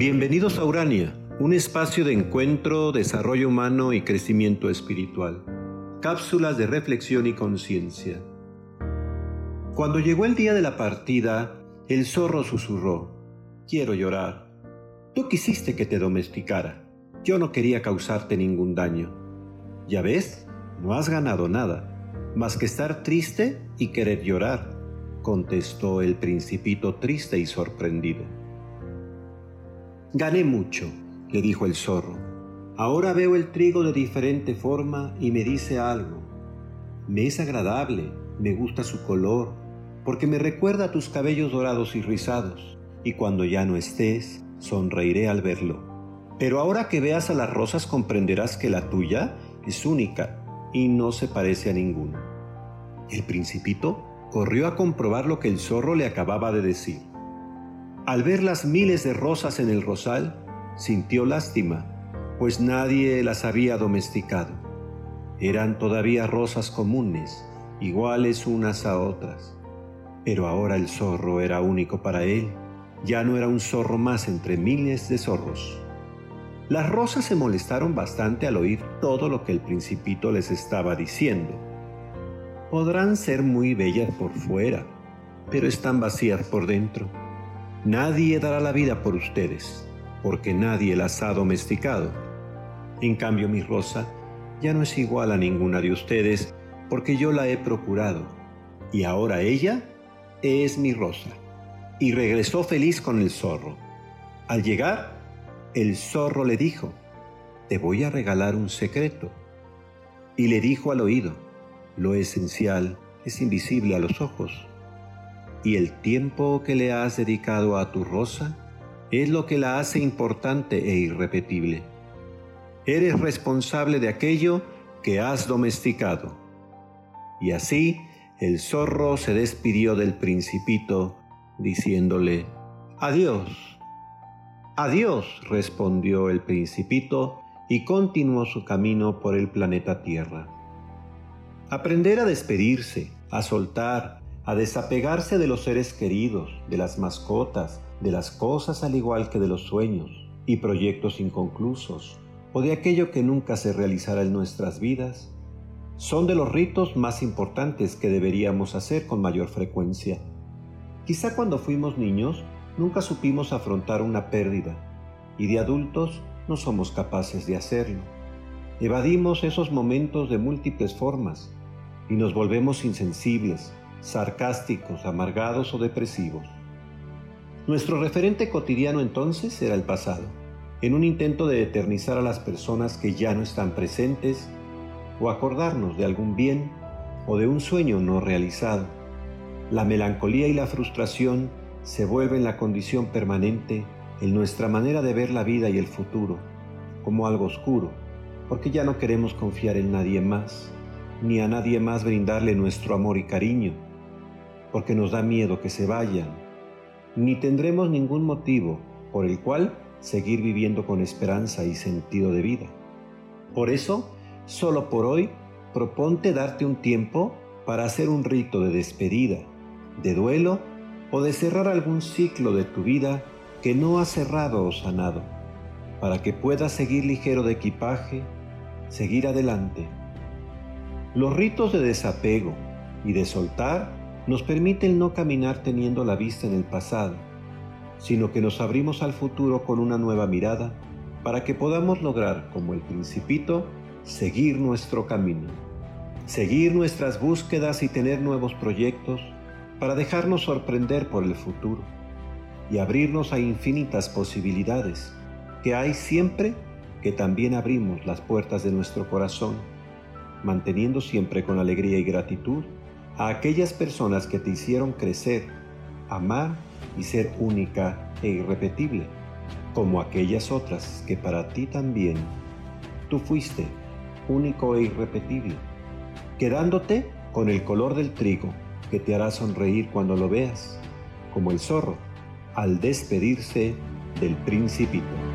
Bienvenidos a Urania, un espacio de encuentro, desarrollo humano y crecimiento espiritual. Cápsulas de reflexión y conciencia. Cuando llegó el día de la partida, el zorro susurró, quiero llorar. Tú quisiste que te domesticara. Yo no quería causarte ningún daño. Ya ves, no has ganado nada, más que estar triste y querer llorar, contestó el principito triste y sorprendido. Gané mucho, le dijo el zorro. Ahora veo el trigo de diferente forma y me dice algo. Me es agradable, me gusta su color, porque me recuerda a tus cabellos dorados y rizados, y cuando ya no estés, sonreiré al verlo. Pero ahora que veas a las rosas comprenderás que la tuya es única y no se parece a ninguna. El principito corrió a comprobar lo que el zorro le acababa de decir. Al ver las miles de rosas en el rosal, sintió lástima, pues nadie las había domesticado. Eran todavía rosas comunes, iguales unas a otras. Pero ahora el zorro era único para él, ya no era un zorro más entre miles de zorros. Las rosas se molestaron bastante al oír todo lo que el principito les estaba diciendo. Podrán ser muy bellas por fuera, pero están vacías por dentro. Nadie dará la vida por ustedes, porque nadie las ha domesticado. En cambio, mi rosa ya no es igual a ninguna de ustedes, porque yo la he procurado, y ahora ella es mi rosa. Y regresó feliz con el zorro. Al llegar, el zorro le dijo, te voy a regalar un secreto. Y le dijo al oído, lo esencial es invisible a los ojos y el tiempo que le has dedicado a tu rosa es lo que la hace importante e irrepetible. Eres responsable de aquello que has domesticado. Y así el zorro se despidió del principito, diciéndole, Adiós. Adiós, respondió el principito, y continuó su camino por el planeta Tierra. Aprender a despedirse, a soltar, a desapegarse de los seres queridos, de las mascotas, de las cosas al igual que de los sueños y proyectos inconclusos, o de aquello que nunca se realizará en nuestras vidas, son de los ritos más importantes que deberíamos hacer con mayor frecuencia. Quizá cuando fuimos niños nunca supimos afrontar una pérdida y de adultos no somos capaces de hacerlo. Evadimos esos momentos de múltiples formas y nos volvemos insensibles, sarcásticos, amargados o depresivos. Nuestro referente cotidiano entonces era el pasado, en un intento de eternizar a las personas que ya no están presentes o acordarnos de algún bien o de un sueño no realizado. La melancolía y la frustración se vuelven la condición permanente en nuestra manera de ver la vida y el futuro, como algo oscuro, porque ya no queremos confiar en nadie más, ni a nadie más brindarle nuestro amor y cariño porque nos da miedo que se vayan, ni tendremos ningún motivo por el cual seguir viviendo con esperanza y sentido de vida. Por eso, solo por hoy, proponte darte un tiempo para hacer un rito de despedida, de duelo o de cerrar algún ciclo de tu vida que no ha cerrado o sanado, para que puedas seguir ligero de equipaje, seguir adelante. Los ritos de desapego y de soltar nos permite el no caminar teniendo la vista en el pasado, sino que nos abrimos al futuro con una nueva mirada para que podamos lograr, como el principito, seguir nuestro camino, seguir nuestras búsquedas y tener nuevos proyectos para dejarnos sorprender por el futuro y abrirnos a infinitas posibilidades que hay siempre que también abrimos las puertas de nuestro corazón, manteniendo siempre con alegría y gratitud a aquellas personas que te hicieron crecer, amar y ser única e irrepetible, como aquellas otras que para ti también tú fuiste único e irrepetible, quedándote con el color del trigo que te hará sonreír cuando lo veas, como el zorro al despedirse del principito.